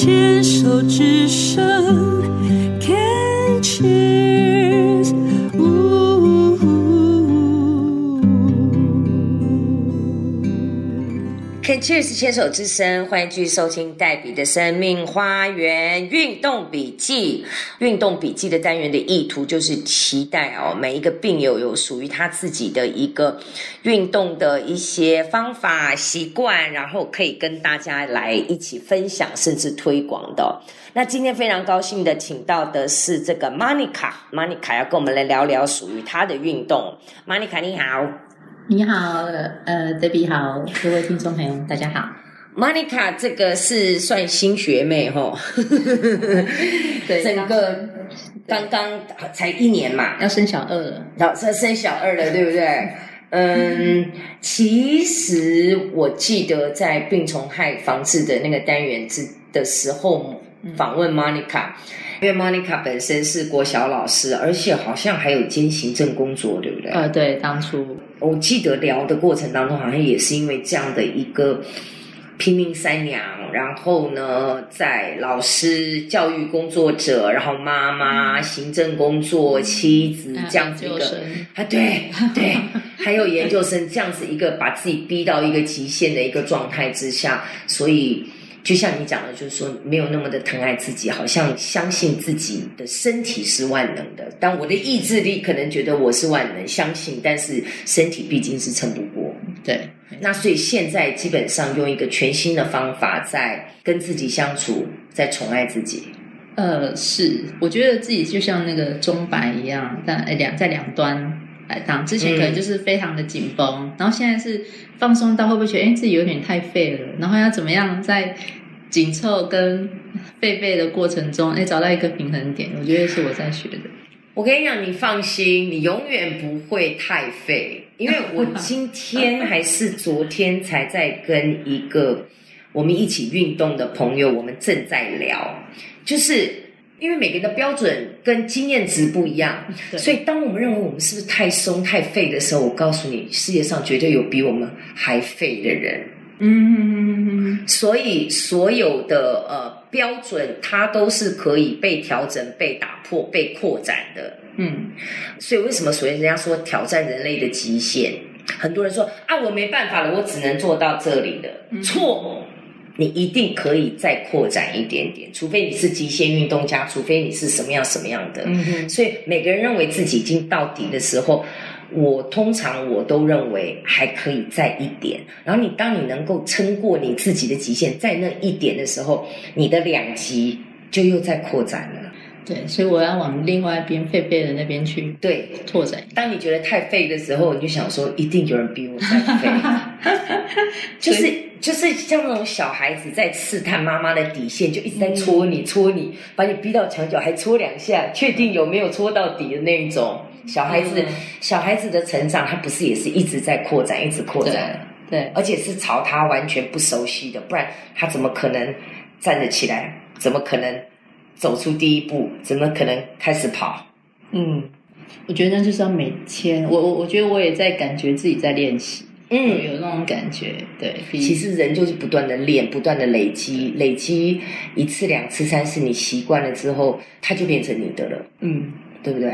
牵手之声。Cheers 牵手之声，欢迎继续收听黛比的生命花园运动笔记。运动笔记的单元的意图就是期待哦，每一个病友有属于他自己的一个运动的一些方法习惯，然后可以跟大家来一起分享，甚至推广的。那今天非常高兴的请到的是这个 Monica，Monica 要跟我们来聊聊属于她的运动。Monica 你好。你好，呃，德比好，各位听众朋友，大家好。Monica 这个是算新学妹哈，对整个刚刚才一年嘛，要生小二了，然后生生小二了，对不对？嗯，其实我记得在病虫害防治的那个单元之的时候访问 Monica，因为 Monica 本身是国小老师，而且好像还有兼行政工作，对不对？呃，对，当初。我记得聊的过程当中，好像也是因为这样的一个拼命三娘，然后呢，在老师、教育工作者，然后妈妈、行政工作、妻子嗯这样子一个啊，对对，还有研究生这样子一个把自己逼到一个极限的一个状态之下，所以。就像你讲的，就是说没有那么的疼爱自己，好像相信自己的身体是万能的，但我的意志力可能觉得我是万能，相信，但是身体毕竟是撑不过。对，那所以现在基本上用一个全新的方法在跟自己相处，在宠爱自己。呃，是，我觉得自己就像那个钟摆一样，但呃两在两端来当。之前可能就是非常的紧绷，然后现在是放松到会不会觉得哎自己有点太废了，然后要怎么样在紧凑跟废废的过程中，哎找到一个平衡点，我觉得是我在学的。我跟你讲，你放心，你永远不会太废，因为我 今天还是昨天才在跟一个我们一起运动的朋友，我们正在聊，就是因为每个人的标准跟经验值不一样，所以当我们认为我们是不是太松太废的时候，我告诉你，世界上绝对有比我们还废的人。嗯，所以所有的呃标准，它都是可以被调整、被打破、被扩展的。嗯，所以为什么所谓人家说挑战人类的极限？很多人说啊，我没办法了，我只能做到这里了。错，你一定可以再扩展一点点，除非你是极限运动家，除非你是什么样什么样的。嗯哼，所以每个人认为自己已经到底的时候，我通常我都认为还可以再一点。然后你当你能够撑过你自己的极限，在那一点的时候，你的两极就又在扩展了。对，所以我要往另外一边狒狒的那边去对，拓展。当你觉得太废的时候，你就想说，一定有人比我再废。就是就是像那种小孩子在试探妈妈的底线，就一直在戳你戳你，把你逼到墙角，还戳两下，确定有没有戳到底的那一种。小孩子，嗯小孩子的成长，他不是也是一直在扩展，一直扩展，对，而且是朝他完全不熟悉的，不然他怎么可能站得起来？怎么可能走出第一步？怎么可能开始跑？嗯，我觉得那就是要每天，我我我觉得我也在感觉自己在练习，嗯，有那种感觉，对，其实人就是不断的练，不断的累积，累积一次、两次、三次，你习惯了之后，它就变成你的了，嗯，对不对？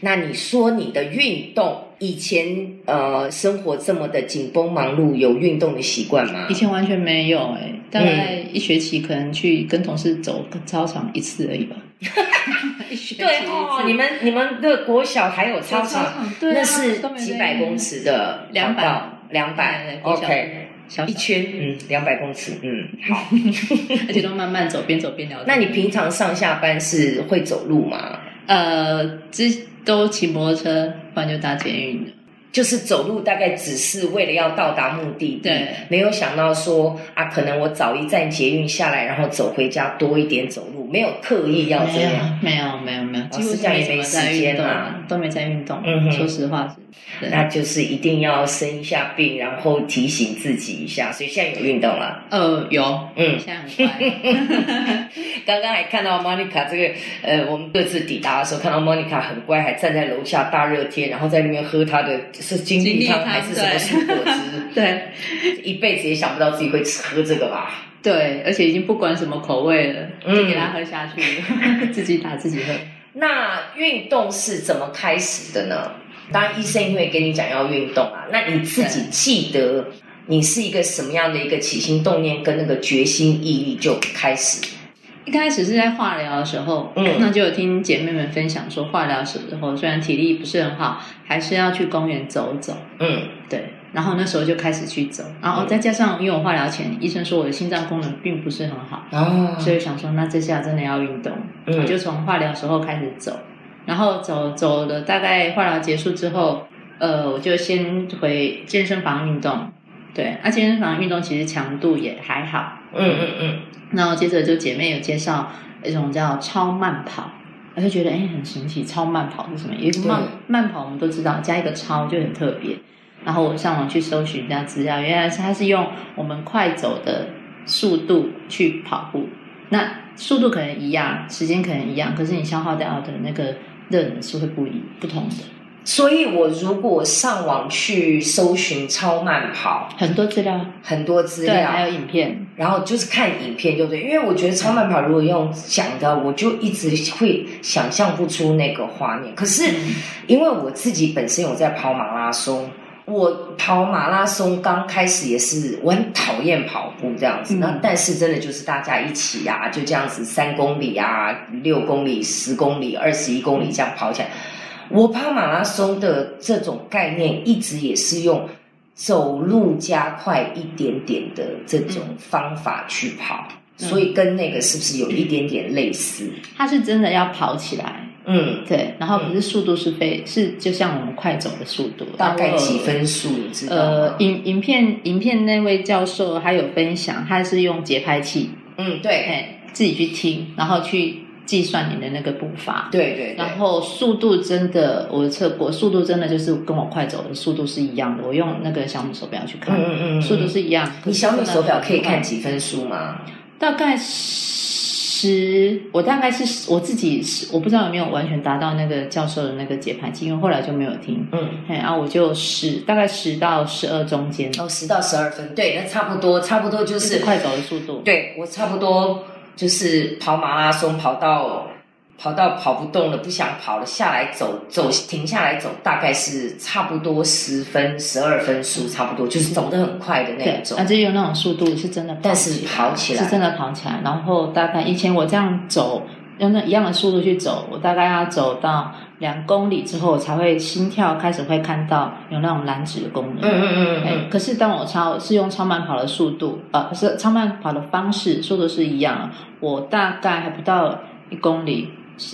那你说你的运动，以前呃生活这么的紧绷忙碌，有运动的习惯吗以？前完全没有哎、大概一学期可能去跟同事走操场一次而已吧。对哦，你们你们的国小还有操场，对啊那是几百公尺的两百两百，OK，小一圈，嗯，两百公尺，嗯，好。而且都慢慢走，边走边聊。那你平常上下班是会走路吗？呃，之都骑摩托车，不然就搭捷运的。就是走路大概只是为了要到达目的地，对没有想到说啊，可能我早一站捷运下来，然后走回家多一点走路，没有刻意要这样。没有，没有，没有，几乎实际上也没时间运动嘛，都没在运动。嗯哼说实话是，那就是一定要生一下病，然后提醒自己一下。所以现在有运动了，呃，有，嗯。现在很乖。刚刚还看到 Monica 这个，呃，我们各自抵达的时候，看到 Monica 很乖，还站在楼下大热天，然后在那边喝她的是金汤还是什么果汁，对，一辈子也想不到自己会喝这个吧。对，而且已经不管什么口味了，嗯就给他喝下去，自己打自己喝。那运动是怎么开始的呢？当然，医生一定会跟你讲要运动啊。那你自己记得你是一个什么样的一个起心动念跟那个决心毅力就开始？一开始是在化疗的时候，嗯。那就有听姐妹们分享说，化疗的时候虽然体力不是很好，还是要去公园走走。嗯。对，然后那时候就开始去走，然后再加上因为我化疗前医生说我的心脏功能并不是很好，哦所以想说那这下真的要运动，嗯。我就从化疗时候开始走，然后走走了大概化疗结束之后，呃，我就先回健身房运动。对，那、健身房运动其实强度也还好，嗯嗯嗯，然后接着就姐妹有介绍一种叫超慢跑，我就觉得哎很神奇，超慢跑是什么？有一个慢慢跑我们都知道，加一个超就很特别。然后我上网去搜寻一下资料，原来是它是用我们快走的速度去跑步，那速度可能一样，时间可能一样，可是你消耗掉的那个热能是会不一不同的。所以我如果上网去搜寻超慢跑，很多资料，很多资料，还，有影片，然后就是看影片，就对？因为我觉得超慢跑如果用讲的，我就一直会想象不出那个画面。可是嗯因为我自己本身有在跑马拉松，我跑马拉松刚开始也是我很讨厌跑步这样子，嗯那、但是真的就是大家一起啊，就这样子三公里啊、六公里、十公里、二十一公里这样跑起来。我跑马拉松的这种概念一直也是用走路加快一点点的这种方法去跑，嗯。所以跟那个是不是有一点点类似？它是真的要跑起来，嗯，对，然后可是速度是非是就像我们快走的速度，大概几分数你知道呃，？影影片影片那位教授还有分享，他是用节拍器，嗯，对，哎，自己去听，然后去计算你的那个步伐。对对对然。后速度真的，我测过，速度真的就是跟我快走的速度是一样的。我用那个小米手表去看，嗯嗯嗯，速度是一样。你小米手表可以看几？分数吗？大概十，我大概是我自己是我不知道有没有完全达到那个教授的那个节拍器，因为后来就没有听。嗯，哎，然后我就十，大概十到十二中间，哦，十到十二分，对，那差不多，差不多就就是是快走的速度。对我差不多就是跑马拉松跑到跑到跑不动了，不想跑了，下来走走停下来走，大概是差不多十分十二分速，差不多就是走得很快的那对，种那。只有那种速度是真的但是跑起来是真的跑起来。然后大概以前我这样走，用那一样的速度去走，我大概要走到两公里之后，我才会心跳开始会看到有那种燃脂的功能。嗯嗯嗯哎嗯，可是当我超是用超慢跑的速度，呃，是超慢跑的方式，速度是一样的，我大概还不到一公里，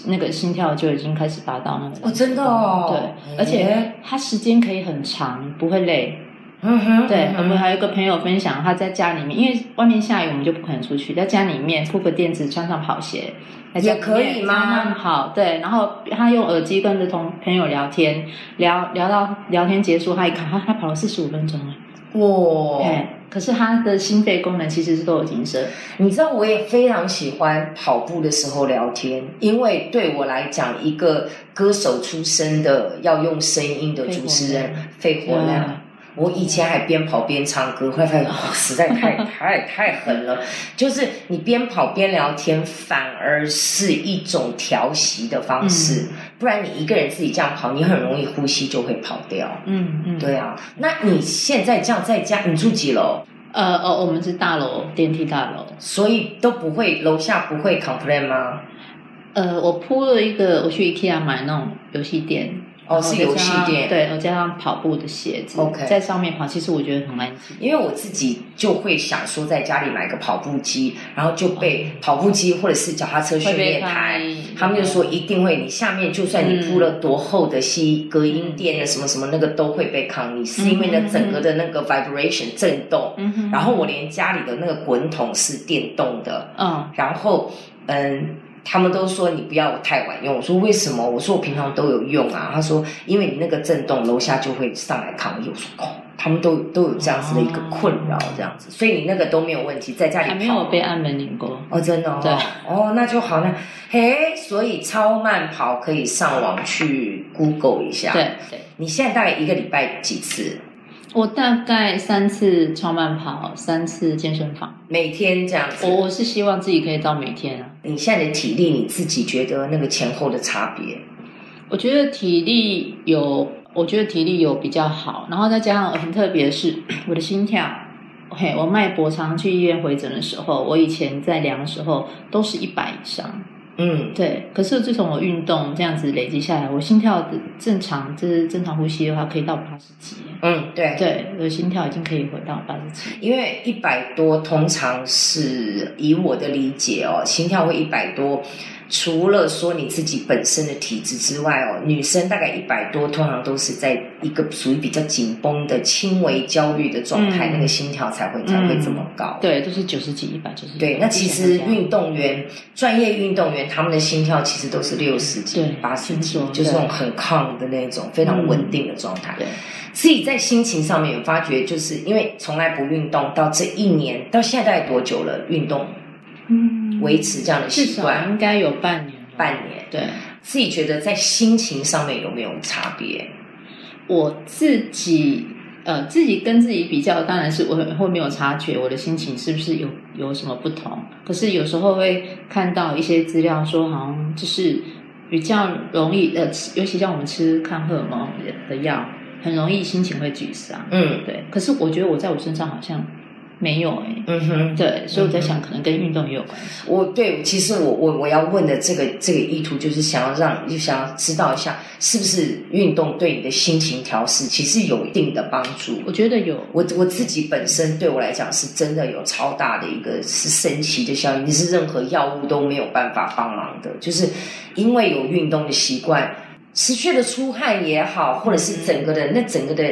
那个心跳就已经开始达到那个。哦真的哦对，而且它时间可以很长，不会累。嗯哼，对，嗯我们还有一个朋友分享，他在家里面，因为外面下雨，我们就不可能出去，在家里面铺个垫子，穿上跑鞋，也可以吗？慢慢跑，对，然后他用耳机跟着同朋友聊天，聊聊到聊天结束，他一看，他他跑了四十五分钟了，哇，哎，可是他的心肺功能其实是都有提升，你知道，我也非常喜欢跑步的时候聊天，因为对我来讲，一个歌手出身的要用声音的主持人肺活量。嗯我以前还边跑边唱歌，后来发现、哦、实在太 太太狠了。就是你边跑边聊天，反而是一种调息的方式。不然你一个人自己这样跑，你很容易呼吸就会跑掉。嗯嗯，对啊，那你现在这样在家，你住几楼？呃哦，我们是大楼电梯大楼，所以都不会楼下不会 complain 吗？呃，我铺了一个，我去 IKEA 买那种游戏垫。哦，是游戏店，对，我加上跑步的鞋子 OK 在上面跑，其实我觉得很安静。因为我自己就会想说，在家里买个跑步机，然后就被跑步机或者是脚踏车训练台他们就说一定会，你下面就算你铺了多厚的吸隔音垫的什么什么，那个都会被抗议，是因为呢整个的那个 vibration 震动。然后我连家里的那个滚筒是电动的，嗯，然后嗯。他们都说你不要太晚用，我说为什么？我说我平常都有用啊。他说因为你那个震动，楼下就会上来抗议。我说哦，他们都都有这样子的一个困扰，这样子，所以你那个都没有问题，在家里还没有被按门铃过。哦，真的哦，对哦，那就好那嘿，所以超慢跑可以上网去 Google 一下。对对，你现在大概一个礼拜几次？我大概三次超慢跑，三次健身房。每天这样子。我我是希望自己可以到每天啊。你现在的体力，你自己觉得那个前后的差别？我觉得体力有，我觉得体力有比较好，然后再加上很特别的是 我的心跳。嘿，我脉搏常去医院回诊的时候，我以前在量的时候都是一百以上。嗯，对。可是自从我运动这样子累积下来，我心跳正常，就是正常呼吸的话，可以到八十几。嗯，对，对，我的心跳已经可以回到八十几。因为一百多通常是以我的理解哦，心跳会一百多。除了说你自己本身的体质之外哦，女生大概一百多，通常都是在一个属于比较紧绷的轻微焦虑的状态，那个心跳才会才会这么高。对，都是九十几、一百九十。对，那其实运动员、专业运动员他们的心跳其实都是六十几、八十几，就是那种很抗的那种非常稳定的状态。对，自己在心情上面有发觉，就是因为从来不运动，到这一年到现在大概多久了？运动？嗯，维持这样的习惯应该有半年，半年。对，自己觉得在心情上面有没有差别？我自己呃，自己跟自己比较，当然是我会没有察觉我的心情是不是有有什么不同。可是有时候会看到一些资料说，好像就是比较容易呃，尤其像我们吃抗荷尔蒙的药，很容易心情会沮丧。嗯，对。可是我觉得我在我身上好像。没有哎，嗯哼，对，所以我在想，可能跟运动也有关系。我对，其实我我我要问的这个这个意图，就是想要让，就想要知道一下，是不是运动对你的心情调试其实有一定的帮助？我觉得有，我我自己本身对我来讲是真的有超大的一个是神奇的效应，是任何药物都没有办法帮忙的，就是因为有运动的习惯，持续的出汗也好，或者是整个的那整个的。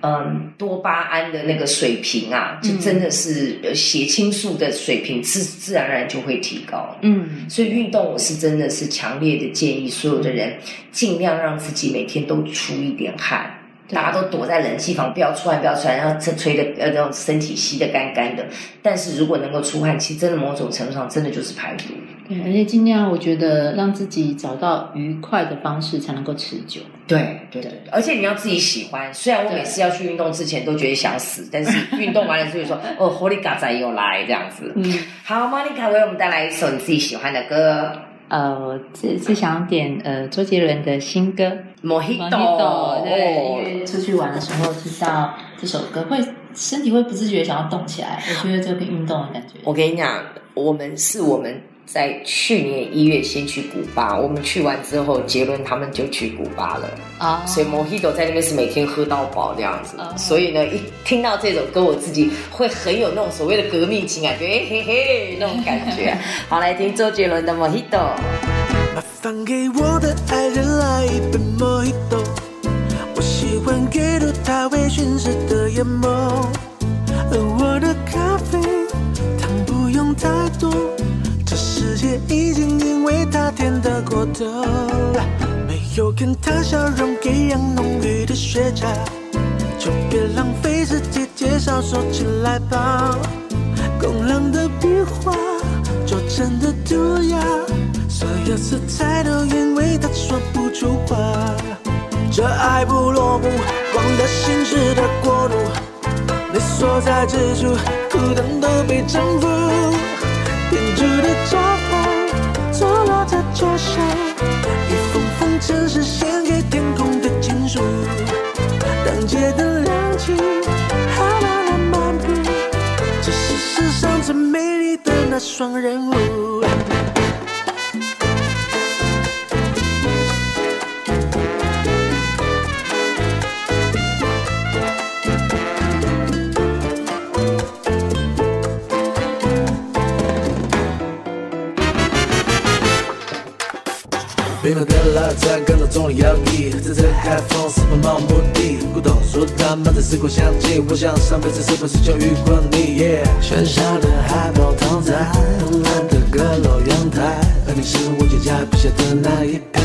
嗯，多巴胺的那个水平啊，就真的是血清素的水平自自然而然就会提高。嗯，所以运动我是真的是强烈的建议所有的人尽量让自己每天都出一点汗。大家都躲在冷气房，不要出汗，不要出汗，然后吹吹的呃，那种身体吸的干干的。但是如果能够出汗，其实真的某种程度上真的就是排毒。对，而且尽量我觉得让自己找到愉快的方式才能够持久。对对对，而且你要自己喜欢。虽然我每次要去运动之前都觉得想死，但是 运动完了之后说哦，Holy 又来这样子。嗯，好，Monica 为我们带来一首你自己喜欢的歌。呃，这是想点呃周杰伦的新歌《Mojito》。对，因为出去玩的时候听到这首歌，会身体会不自觉想要动起来。我觉得这个运动的感觉。我跟你讲，我们是我们。在去年一月先去古巴，我们去完之后，杰伦他们就去古巴了。啊，所以 Mojito 在那边是每天喝到饱这样子，所以呢，一听到这首歌，我自己会很有那种所谓的革命情感，觉得嘿嘿那种感觉。好，来听周杰伦的 Mojito。麻烦给我的爱人来一杯 Mojito，我喜欢给入他微醺时的眼眸，没有跟他笑容一样浓郁的雪茄，就别浪费时间介绍，收起来吧。工郎的笔画，拙真的涂鸦，所有色彩都因为他说不出话。这爱不落幕，光的心事的国度，你所在之处，孤单都被征服。编织的招牌，双人舞。冰冷的拉在感到重力摇曳，在这海风四方漫无目的。古董说他们在时光香气，我想上辈子是不是就遇过你？喧嚣的海报躺在的那一